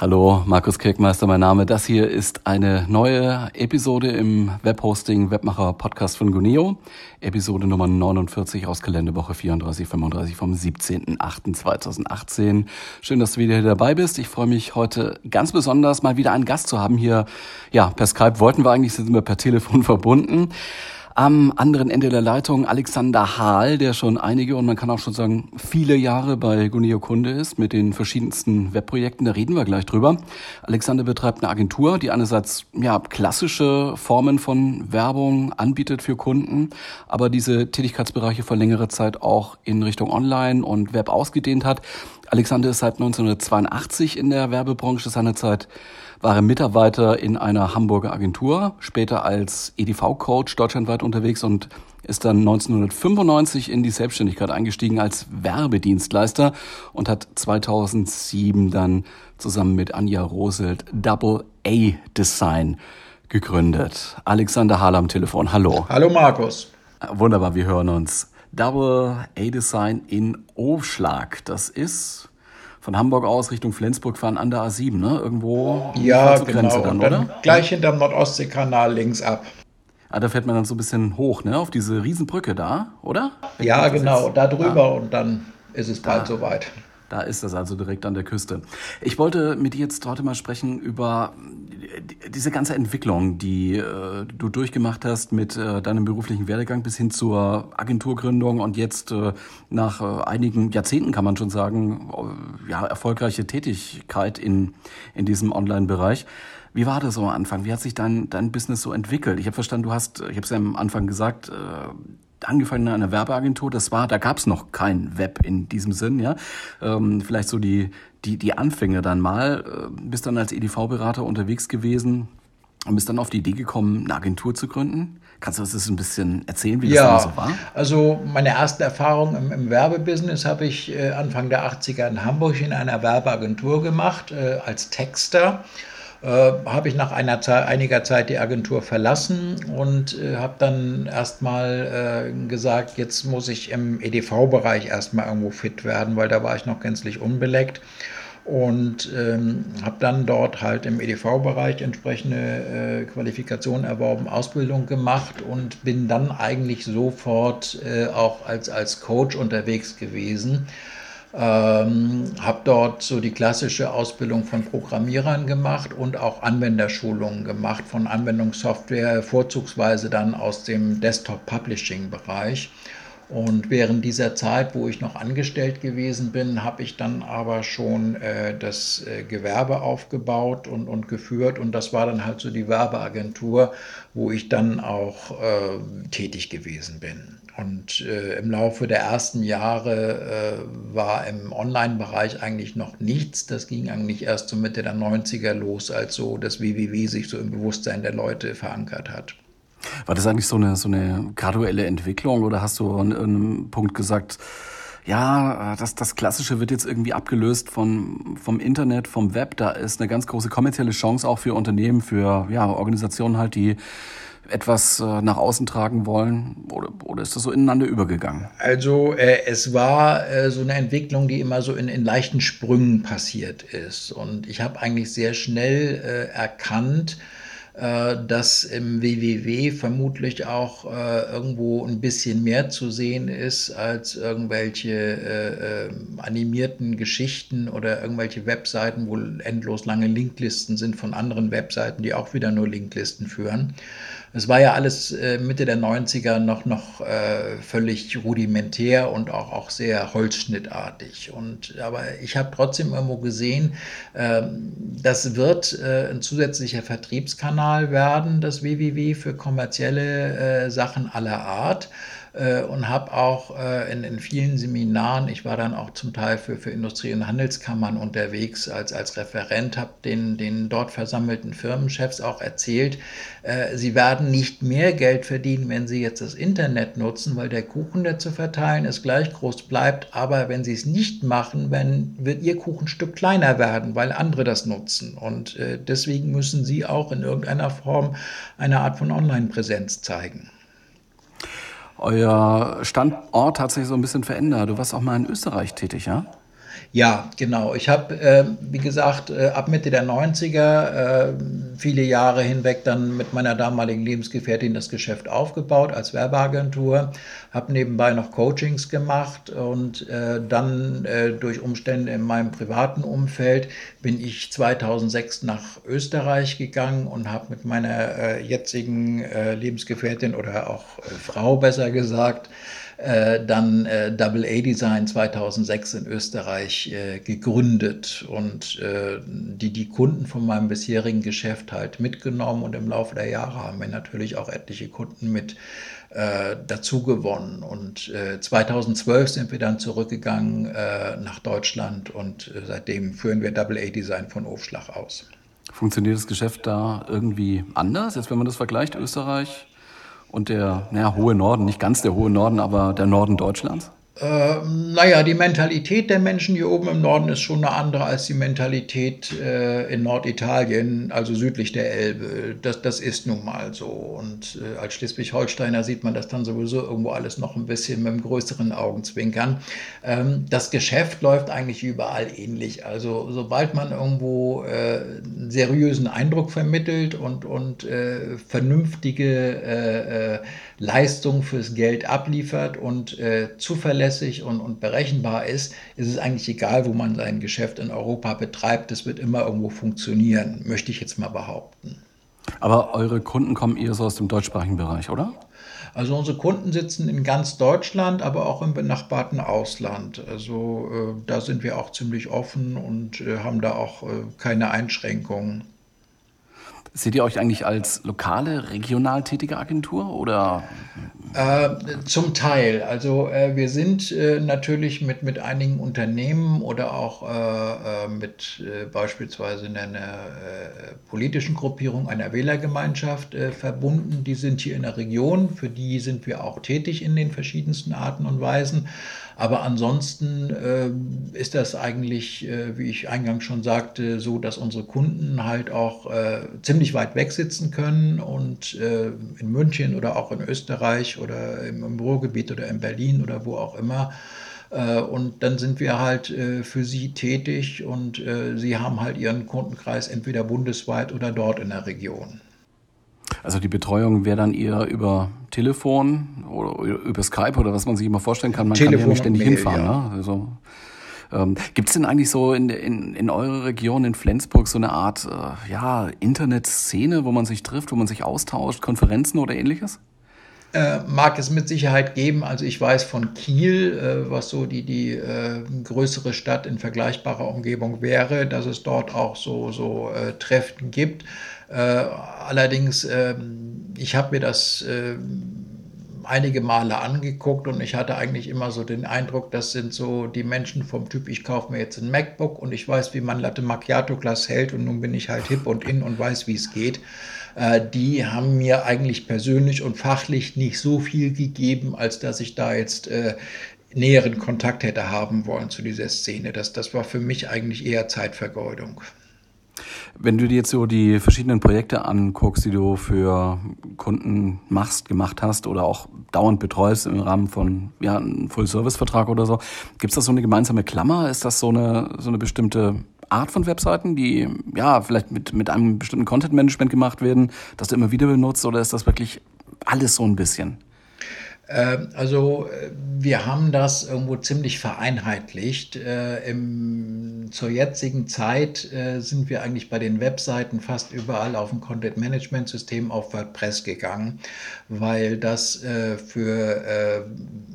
Hallo, Markus Kirkmeister, mein Name. Das hier ist eine neue Episode im Webhosting Webmacher Podcast von Guneo. Episode Nummer 49 aus Kalenderwoche 34, 35 vom 17.08.2018. Schön, dass du wieder hier dabei bist. Ich freue mich heute ganz besonders mal wieder einen Gast zu haben hier. Ja, per Skype wollten wir eigentlich, sind wir per Telefon verbunden. Am anderen Ende der Leitung Alexander Hahl, der schon einige und man kann auch schon sagen viele Jahre bei Gunio Kunde ist mit den verschiedensten Webprojekten. Da reden wir gleich drüber. Alexander betreibt eine Agentur, die einerseits ja klassische Formen von Werbung anbietet für Kunden, aber diese Tätigkeitsbereiche vor längerer Zeit auch in Richtung Online und Web ausgedehnt hat. Alexander ist seit 1982 in der Werbebranche, seinerzeit war er Mitarbeiter in einer Hamburger Agentur, später als EDV-Coach deutschlandweit unterwegs und ist dann 1995 in die Selbstständigkeit eingestiegen als Werbedienstleister und hat 2007 dann zusammen mit Anja Roselt Double A Design gegründet. Alexander Hahl am Telefon. Hallo. Hallo Markus. Wunderbar, wir hören uns. Double A Design in Aufschlag. Das ist von Hamburg aus Richtung Flensburg fahren an der A7, ne? Irgendwo ja, zur genau. Grenze dann, dann oder? Gleich hinterm Nordostseekanal links ab. Ah, da fährt man dann so ein bisschen hoch, ne? Auf diese Riesenbrücke da, oder? Ja, genau, da drüber ah. und dann ist es bald soweit. Da ist das also direkt an der Küste. Ich wollte mit dir jetzt heute mal sprechen über diese ganze Entwicklung, die äh, du durchgemacht hast mit äh, deinem beruflichen Werdegang bis hin zur Agenturgründung und jetzt äh, nach äh, einigen Jahrzehnten kann man schon sagen, äh, ja, erfolgreiche Tätigkeit in, in diesem Online-Bereich. Wie war das so am Anfang? Wie hat sich dein, dein Business so entwickelt? Ich habe verstanden, du hast, ich habe es ja am Anfang gesagt, äh, angefangen in einer Werbeagentur. Das war, da gab es noch kein Web in diesem Sinn, ja. Ähm, vielleicht so die, die, die Anfänge dann mal. Äh, bist dann als EDV-Berater unterwegs gewesen und bist dann auf die Idee gekommen, eine Agentur zu gründen. Kannst du uns das ein bisschen erzählen, wie ja, das so war? Also meine ersten Erfahrungen im, im Werbebusiness habe ich äh, Anfang der 80er in Hamburg in einer Werbeagentur gemacht, äh, als Texter äh, habe ich nach einer Zeit, einiger Zeit die Agentur verlassen und äh, habe dann erstmal äh, gesagt, jetzt muss ich im EDV-Bereich erstmal irgendwo fit werden, weil da war ich noch gänzlich unbeleckt und ähm, habe dann dort halt im EDV-Bereich entsprechende äh, Qualifikationen erworben, Ausbildung gemacht und bin dann eigentlich sofort äh, auch als, als Coach unterwegs gewesen. Ähm, habe dort so die klassische Ausbildung von Programmierern gemacht und auch Anwenderschulungen gemacht von Anwendungssoftware, vorzugsweise dann aus dem Desktop-Publishing-Bereich. Und während dieser Zeit, wo ich noch angestellt gewesen bin, habe ich dann aber schon äh, das äh, Gewerbe aufgebaut und, und geführt. Und das war dann halt so die Werbeagentur, wo ich dann auch äh, tätig gewesen bin. Und äh, im Laufe der ersten Jahre äh, war im Online-Bereich eigentlich noch nichts. Das ging eigentlich erst so Mitte der 90er los, als so das WWW sich so im Bewusstsein der Leute verankert hat. War das eigentlich so eine, so eine graduelle Entwicklung oder hast du an einem Punkt gesagt, ja, das, das Klassische wird jetzt irgendwie abgelöst von, vom Internet, vom Web. Da ist eine ganz große kommerzielle Chance auch für Unternehmen, für ja, Organisationen halt, die etwas äh, nach außen tragen wollen? Oder, oder ist das so ineinander übergegangen? Also äh, es war äh, so eine Entwicklung, die immer so in, in leichten Sprüngen passiert ist. Und ich habe eigentlich sehr schnell äh, erkannt, äh, dass im WWW vermutlich auch äh, irgendwo ein bisschen mehr zu sehen ist als irgendwelche äh, äh, animierten Geschichten oder irgendwelche Webseiten, wo endlos lange Linklisten sind von anderen Webseiten, die auch wieder nur Linklisten führen. Es war ja alles äh, Mitte der 90er noch, noch äh, völlig rudimentär und auch, auch sehr holzschnittartig. Und, aber ich habe trotzdem irgendwo gesehen, äh, das wird äh, ein zusätzlicher Vertriebskanal werden, das WWW für kommerzielle Sachen aller Art. Äh, und habe auch äh, in, in vielen Seminaren, ich war dann auch zum Teil für, für Industrie- und Handelskammern unterwegs als, als Referent, habe den, den dort versammelten Firmenchefs auch erzählt, äh, sie werden nicht mehr Geld verdienen, wenn sie jetzt das Internet nutzen, weil der Kuchen, der zu verteilen ist, gleich groß bleibt. Aber wenn sie es nicht machen, wenn, wird ihr Kuchenstück kleiner werden, weil andere das nutzen. Und äh, deswegen müssen sie auch in irgendeiner Form eine Art von Online-Präsenz zeigen. Euer Standort hat sich so ein bisschen verändert. Du warst auch mal in Österreich tätig, ja? Ja, genau. Ich habe, äh, wie gesagt, äh, ab Mitte der 90er äh, viele Jahre hinweg dann mit meiner damaligen Lebensgefährtin das Geschäft aufgebaut als Werbeagentur, habe nebenbei noch Coachings gemacht und äh, dann äh, durch Umstände in meinem privaten Umfeld bin ich 2006 nach Österreich gegangen und habe mit meiner äh, jetzigen Lebensgefährtin oder auch Frau besser gesagt, äh, dann äh, Double A Design 2006 in Österreich äh, gegründet und äh, die, die Kunden von meinem bisherigen Geschäft halt mitgenommen und im Laufe der Jahre haben wir natürlich auch etliche Kunden mit äh, dazu gewonnen. Und 2012 sind wir dann zurückgegangen nach Deutschland und seitdem führen wir Double A Design von Aufschlag aus. Funktioniert das Geschäft da irgendwie anders, jetzt wenn man das vergleicht, Österreich und der naja, hohe Norden, nicht ganz der hohe Norden, aber der Norden Deutschlands? Äh, naja, die Mentalität der Menschen hier oben im Norden ist schon eine andere als die Mentalität äh, in Norditalien, also südlich der Elbe. Das, das ist nun mal so. Und äh, als Schleswig-Holsteiner sieht man das dann sowieso irgendwo alles noch ein bisschen mit einem größeren Augenzwinkern. Ähm, das Geschäft läuft eigentlich überall ähnlich. Also sobald man irgendwo äh, einen seriösen Eindruck vermittelt und, und äh, vernünftige äh, Leistung fürs Geld abliefert und äh, zuverlässig und, und berechenbar ist, ist es eigentlich egal, wo man sein Geschäft in Europa betreibt. Das wird immer irgendwo funktionieren, möchte ich jetzt mal behaupten. Aber eure Kunden kommen eher so aus dem deutschsprachigen Bereich, oder? Also unsere Kunden sitzen in ganz Deutschland, aber auch im benachbarten Ausland. Also äh, da sind wir auch ziemlich offen und äh, haben da auch äh, keine Einschränkungen. Seht ihr euch eigentlich als lokale, regional tätige Agentur oder? Äh, zum Teil. Also äh, wir sind äh, natürlich mit, mit einigen Unternehmen oder auch äh, äh, mit äh, beispielsweise einer politischen Gruppierung, einer Wählergemeinschaft verbunden. Die sind hier in der Region, für die sind wir auch tätig in den verschiedensten Arten und Weisen. Aber ansonsten äh, ist das eigentlich, äh, wie ich eingangs schon sagte, so, dass unsere Kunden halt auch äh, ziemlich weit weg sitzen können und äh, in München oder auch in Österreich oder im, im Ruhrgebiet oder in Berlin oder wo auch immer. Äh, und dann sind wir halt äh, für sie tätig und sie haben halt ihren Kundenkreis entweder bundesweit oder dort in der Region. Also die Betreuung wäre dann eher über Telefon oder über Skype oder was man sich immer vorstellen kann. Man Telefon kann ja nicht ständig Mail, hinfahren. Ja. Ne? Also, ähm, Gibt es denn eigentlich so in, in, in eurer Region in Flensburg so eine Art äh, ja, Internetszene, wo man sich trifft, wo man sich austauscht, Konferenzen oder ähnliches? Äh, mag es mit Sicherheit geben. Also ich weiß von Kiel, äh, was so die, die äh, größere Stadt in vergleichbarer Umgebung wäre, dass es dort auch so, so äh, Treffen gibt. Äh, allerdings, ähm, ich habe mir das einige Male angeguckt und ich hatte eigentlich immer so den Eindruck, das sind so die Menschen vom Typ, ich kaufe mir jetzt ein MacBook und ich weiß, wie man Latte Macchiato Glas hält und nun bin ich halt hip und in und weiß, wie es geht. Äh, die haben mir eigentlich persönlich und fachlich nicht so viel gegeben, als dass ich da jetzt äh, näheren Kontakt hätte haben wollen zu dieser Szene. Das, das war für mich eigentlich eher Zeitvergeudung. Wenn du dir jetzt so die verschiedenen Projekte anguckst, die du für Kunden machst, gemacht hast oder auch dauernd betreust im Rahmen von ja, einem Full-Service-Vertrag oder so, gibt es da so eine gemeinsame Klammer? Ist das so eine, so eine bestimmte Art von Webseiten, die ja vielleicht mit, mit einem bestimmten Content-Management gemacht werden, das du immer wieder benutzt oder ist das wirklich alles so ein bisschen? Ähm, also äh, wir haben das irgendwo ziemlich vereinheitlicht. Äh, Im, zur jetzigen Zeit äh, sind wir eigentlich bei den Webseiten fast überall auf ein Content-Management-System auf WordPress gegangen, weil das für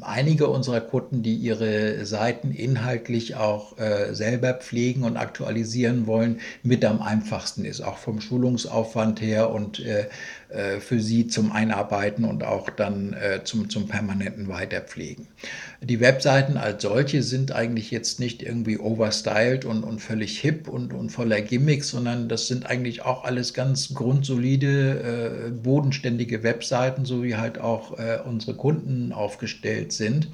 einige unserer Kunden, die ihre Seiten inhaltlich auch selber pflegen und aktualisieren wollen, mit am einfachsten ist, auch vom Schulungsaufwand her und für sie zum Einarbeiten und auch dann äh, zum, zum permanenten Weiterpflegen. Die Webseiten als solche sind eigentlich jetzt nicht irgendwie overstyled und, und völlig hip und, und voller Gimmicks, sondern das sind eigentlich auch alles ganz grundsolide, äh, bodenständige Webseiten, so wie halt auch äh, unsere Kunden aufgestellt sind.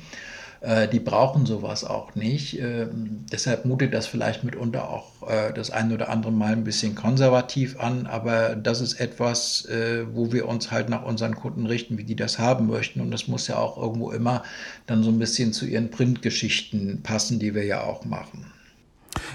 Äh, die brauchen sowas auch nicht. Ähm, deshalb mutet das vielleicht mitunter auch äh, das ein oder andere Mal ein bisschen konservativ an, aber das ist etwas, äh, wo wir uns halt nach unseren Kunden richten, wie die das haben möchten. Und das muss ja auch irgendwo immer dann so ein bisschen zu ihren Printgeschichten passen, die wir ja auch machen.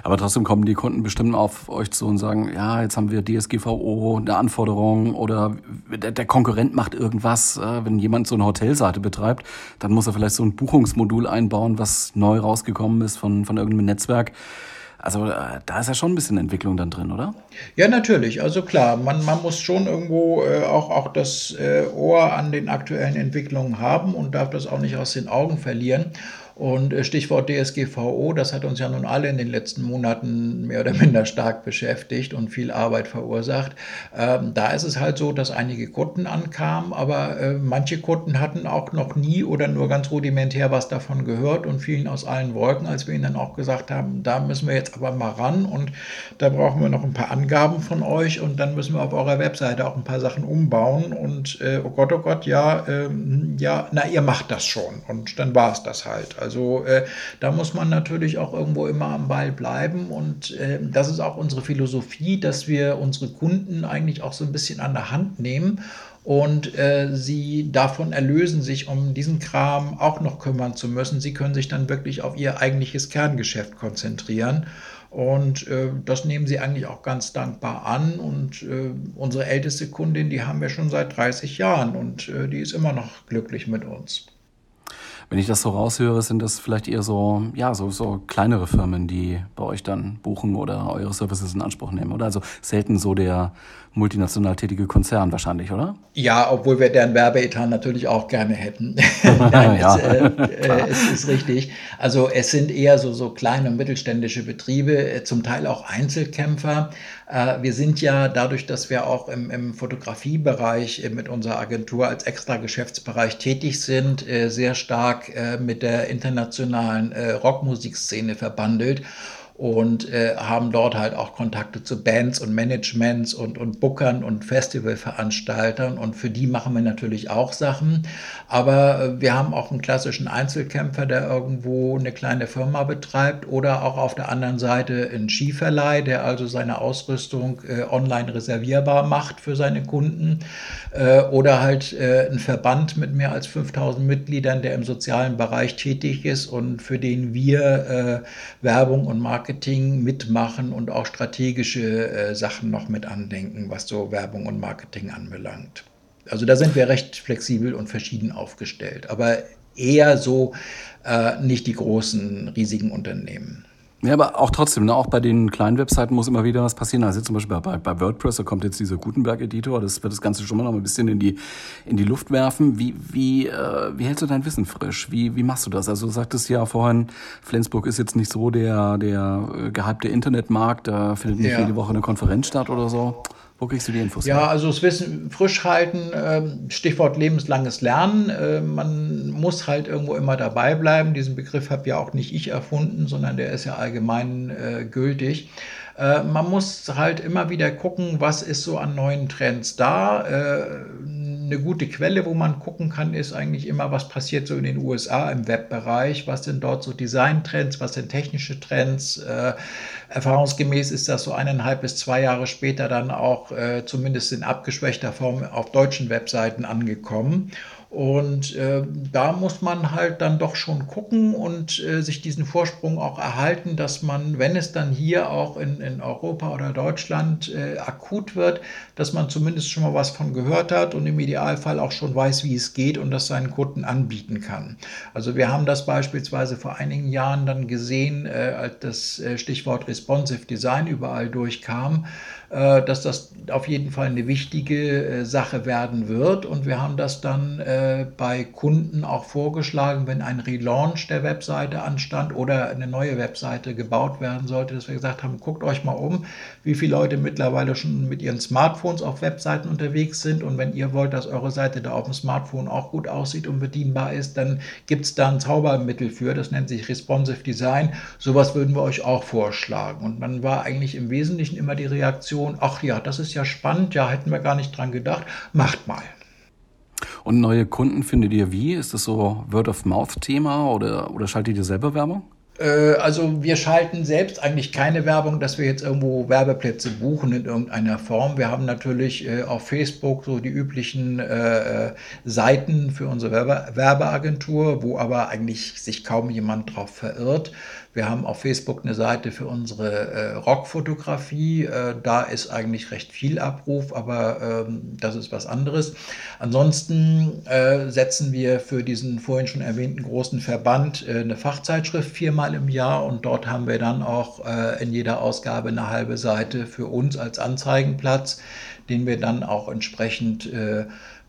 Aber trotzdem kommen die Kunden bestimmt auf euch zu und sagen, ja, jetzt haben wir DSGVO, eine Anforderung oder der, Konkurrent macht irgendwas. Äh, wenn jemand so eine Hotelseite betreibt, dann muss er vielleicht so ein Buchungsmodul einbauen, was neu rausgekommen ist von, von irgendeinem Netzwerk. Also äh, da ist ja schon ein bisschen Entwicklung dann drin, oder? Ja, natürlich. Also klar, man, man muss schon irgendwo äh, auch, auch das äh, Ohr an den aktuellen Entwicklungen haben und darf das auch nicht aus den Augen verlieren. Und äh, Stichwort DSGVO, das hat uns ja nun alle in den letzten Monaten mehr oder minder stark beschäftigt und viel Arbeit verursacht. Ähm, da ist es halt so, dass einige Kunden ankamen, aber äh, manche Kunden hatten auch noch nie oder nur ganz rudimentär was davon gehört und fielen aus allen Wolken, als wir ihnen dann auch gesagt haben, da müssen wir jetzt aber mal ran und da brauchen wir noch ein paar Angaben von euch und dann müssen wir auf eurer Webseite auch ein paar Sachen umbauen und äh, oh Gott, oh Gott, ja, ähm, ja, na, ihr macht das schon und dann war es das halt. Also äh, da muss man natürlich auch irgendwo immer am Ball bleiben und äh, das ist auch unsere Philosophie, dass wir unsere Kunden eigentlich auch so ein bisschen an der Hand nehmen und äh, sie davon erlösen, sich um diesen Kram auch noch kümmern zu müssen. Sie können sich dann wirklich auf ihr eigentliches Kerngeschäft konzentrieren. Und äh, das nehmen sie eigentlich auch ganz dankbar an. Und äh, unsere älteste Kundin, die haben wir schon seit 30 Jahren und äh, die ist immer noch glücklich mit uns. Wenn ich das so raushöre, sind das vielleicht eher so, ja, so, so kleinere Firmen, die bei euch dann buchen oder eure Services in Anspruch nehmen, oder? Also selten so der multinational tätige Konzern wahrscheinlich, oder? Ja, obwohl wir deren Werbeetat natürlich auch gerne hätten. Nein, ja, es, äh, äh, es, ist richtig. Also es sind eher so, so kleine und mittelständische Betriebe, äh, zum Teil auch Einzelkämpfer. Äh, wir sind ja dadurch, dass wir auch im, im Fotografiebereich äh, mit unserer Agentur als extra Geschäftsbereich tätig sind, äh, sehr stark mit der internationalen Rockmusikszene verbandelt und äh, haben dort halt auch Kontakte zu Bands und Managements und, und Bookern und Festivalveranstaltern und für die machen wir natürlich auch Sachen. Aber äh, wir haben auch einen klassischen Einzelkämpfer, der irgendwo eine kleine Firma betreibt oder auch auf der anderen Seite einen Skiverleih, der also seine Ausrüstung äh, online reservierbar macht für seine Kunden äh, oder halt äh, ein Verband mit mehr als 5000 Mitgliedern, der im sozialen Bereich tätig ist und für den wir äh, Werbung und Marketing Marketing mitmachen und auch strategische äh, Sachen noch mit andenken, was so Werbung und Marketing anbelangt. Also da sind wir recht flexibel und verschieden aufgestellt, aber eher so äh, nicht die großen, riesigen Unternehmen. Ja, aber auch trotzdem, ne, auch bei den kleinen Webseiten muss immer wieder was passieren. Also zum Beispiel bei, bei WordPress, da kommt jetzt dieser Gutenberg-Editor, das wird das Ganze schon mal noch ein bisschen in die, in die Luft werfen. Wie, wie, äh, wie hältst du dein Wissen frisch? Wie, wie machst du das? Also du sagtest ja vorhin, Flensburg ist jetzt nicht so der, der äh, gehypte Internetmarkt, da findet nicht ja. jede Woche eine Konferenz statt oder so. Wo kriegst du die Infos? Ja, also das Wissen frisch halten, ähm, Stichwort lebenslanges Lernen. Äh, man muss halt irgendwo immer dabei bleiben. Diesen Begriff habe ja auch nicht ich erfunden, sondern der ist ja allgemein äh, gültig. Äh, man muss halt immer wieder gucken, was ist so an neuen Trends da. Eine gute Quelle, wo man gucken kann, ist eigentlich immer, was passiert so in den USA im Webbereich, was sind dort so Designtrends, was sind technische Trends? Erfahrungsgemäß ist das so eineinhalb bis zwei Jahre später dann auch äh, zumindest in abgeschwächter Form auf deutschen Webseiten angekommen. Und äh, da muss man halt dann doch schon gucken und äh, sich diesen Vorsprung auch erhalten, dass man, wenn es dann hier auch in, in Europa oder Deutschland äh, akut wird, dass man zumindest schon mal was von gehört hat und im Idealfall auch schon weiß, wie es geht und das seinen Kunden anbieten kann. Also wir haben das beispielsweise vor einigen Jahren dann gesehen, äh, als das äh, Stichwort Responsive Design überall durchkam dass das auf jeden Fall eine wichtige äh, Sache werden wird. Und wir haben das dann äh, bei Kunden auch vorgeschlagen, wenn ein Relaunch der Webseite anstand oder eine neue Webseite gebaut werden sollte, dass wir gesagt haben, guckt euch mal um, wie viele Leute mittlerweile schon mit ihren Smartphones auf Webseiten unterwegs sind. Und wenn ihr wollt, dass eure Seite da auf dem Smartphone auch gut aussieht und bedienbar ist, dann gibt es da ein Zaubermittel für. Das nennt sich Responsive Design. Sowas würden wir euch auch vorschlagen. Und dann war eigentlich im Wesentlichen immer die Reaktion, ach ja, das ist ja spannend, ja, hätten wir gar nicht dran gedacht, macht mal. Und neue Kunden findet ihr wie? Ist das so Word-of-Mouth-Thema oder, oder schaltet ihr selber Werbung? Äh, also wir schalten selbst eigentlich keine Werbung, dass wir jetzt irgendwo Werbeplätze buchen in irgendeiner Form. Wir haben natürlich äh, auf Facebook so die üblichen äh, Seiten für unsere Werbe Werbeagentur, wo aber eigentlich sich kaum jemand drauf verirrt. Wir haben auf Facebook eine Seite für unsere äh, Rockfotografie. Äh, da ist eigentlich recht viel Abruf, aber ähm, das ist was anderes. Ansonsten äh, setzen wir für diesen vorhin schon erwähnten großen Verband äh, eine Fachzeitschrift viermal im Jahr und dort haben wir dann auch äh, in jeder Ausgabe eine halbe Seite für uns als Anzeigenplatz, den wir dann auch entsprechend äh,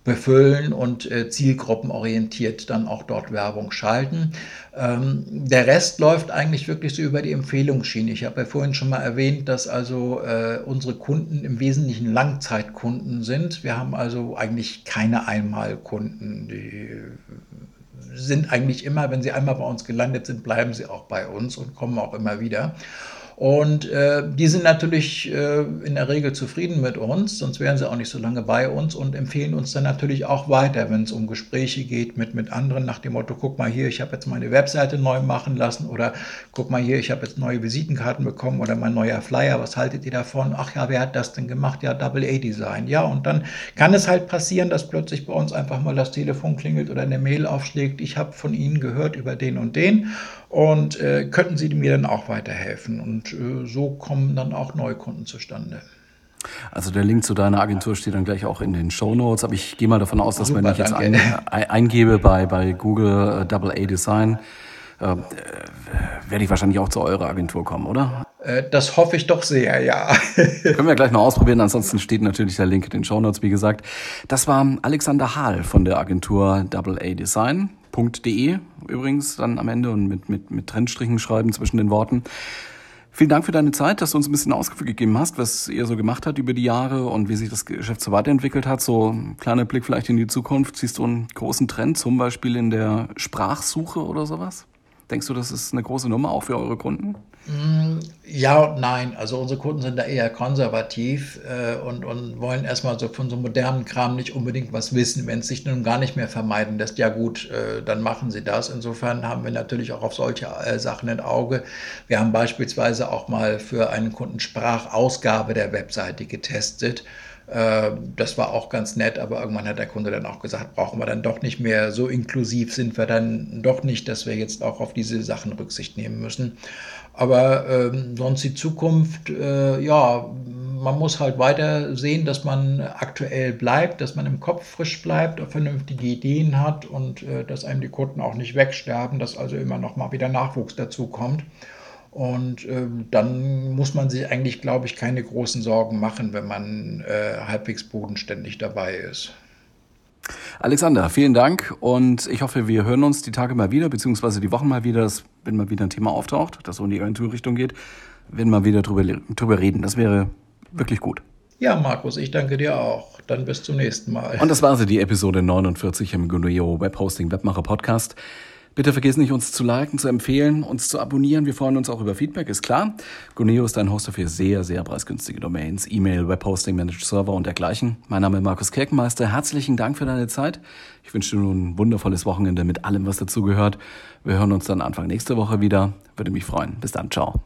befüllen und äh, zielgruppenorientiert dann auch dort Werbung schalten. Ähm, der Rest läuft eigentlich wirklich so über die Empfehlungsschiene. Ich habe ja vorhin schon mal erwähnt, dass also äh, unsere Kunden im Wesentlichen Langzeitkunden sind. Wir haben also eigentlich keine Einmalkunden. Die sind eigentlich immer, wenn sie einmal bei uns gelandet sind, bleiben sie auch bei uns und kommen auch immer wieder. Und äh, die sind natürlich äh, in der Regel zufrieden mit uns, sonst wären sie auch nicht so lange bei uns und empfehlen uns dann natürlich auch weiter, wenn es um Gespräche geht mit, mit anderen nach dem Motto, guck mal hier, ich habe jetzt meine Webseite neu machen lassen oder guck mal hier, ich habe jetzt neue Visitenkarten bekommen oder mein neuer Flyer, was haltet ihr davon? Ach ja, wer hat das denn gemacht? Ja, Double A Design. Ja, und dann kann es halt passieren, dass plötzlich bei uns einfach mal das Telefon klingelt oder eine Mail aufschlägt, ich habe von Ihnen gehört über den und den und äh, könnten Sie mir dann auch weiterhelfen? Und äh, so kommen dann auch Neukunden zustande. Also der Link zu deiner Agentur steht dann gleich auch in den Show Notes, aber ich gehe mal davon aus, dass Super, wenn ich jetzt ein, eingebe bei, bei Google äh, Double A Design, äh, werde ich wahrscheinlich auch zu eurer Agentur kommen, oder? Äh, das hoffe ich doch sehr, ja. Können wir gleich mal ausprobieren, ansonsten steht natürlich der Link in den Show Notes, wie gesagt. Das war Alexander Hahl von der Agentur Double A Design. .de übrigens dann am Ende und mit, mit, mit Trennstrichen schreiben zwischen den Worten. Vielen Dank für deine Zeit, dass du uns ein bisschen Ausgefühl gegeben hast, was ihr so gemacht habt über die Jahre und wie sich das Geschäft so weiterentwickelt hat. So ein kleiner Blick vielleicht in die Zukunft. Siehst du einen großen Trend, zum Beispiel in der Sprachsuche oder sowas? Denkst du, das ist eine große Nummer auch für eure Kunden? Mm, ja und nein. Also unsere Kunden sind da eher konservativ äh, und, und wollen erstmal so von so modernen Kram nicht unbedingt was wissen. Wenn es sich nun gar nicht mehr vermeiden lässt, ja gut, äh, dann machen sie das. Insofern haben wir natürlich auch auf solche äh, Sachen ein Auge. Wir haben beispielsweise auch mal für einen Kunden Sprachausgabe der Webseite getestet. Äh, das war auch ganz nett, aber irgendwann hat der Kunde dann auch gesagt, brauchen wir dann doch nicht mehr. So inklusiv sind wir dann doch nicht, dass wir jetzt auch auf diese Sachen Rücksicht nehmen müssen. Aber ähm, sonst die Zukunft, äh, ja, man muss halt weiter sehen, dass man aktuell bleibt, dass man im Kopf frisch bleibt, vernünftige Ideen hat und äh, dass einem die Kunden auch nicht wegsterben, dass also immer noch mal wieder Nachwuchs dazu kommt. Und äh, dann muss man sich eigentlich, glaube ich, keine großen Sorgen machen, wenn man äh, halbwegs bodenständig dabei ist. Alexander, vielen Dank und ich hoffe, wir hören uns die Tage mal wieder, beziehungsweise die Wochen mal wieder, dass, wenn mal wieder ein Thema auftaucht, das so in die Agenturrichtung geht, wenn wir wieder drüber, drüber reden. Das wäre wirklich gut. Ja, Markus, ich danke dir auch. Dann bis zum nächsten Mal. Und das war also die Episode 49 im Guneo Webhosting Webmacher Podcast. Bitte vergiss nicht, uns zu liken, zu empfehlen, uns zu abonnieren. Wir freuen uns auch über Feedback, ist klar. Guneo ist ein Hoster für sehr, sehr preisgünstige Domains, E-Mail, Webhosting, Managed Server und dergleichen. Mein Name ist Markus Kirkenmeister. Herzlichen Dank für deine Zeit. Ich wünsche dir nun ein wundervolles Wochenende mit allem, was dazugehört. Wir hören uns dann Anfang nächste Woche wieder. Würde mich freuen. Bis dann. Ciao.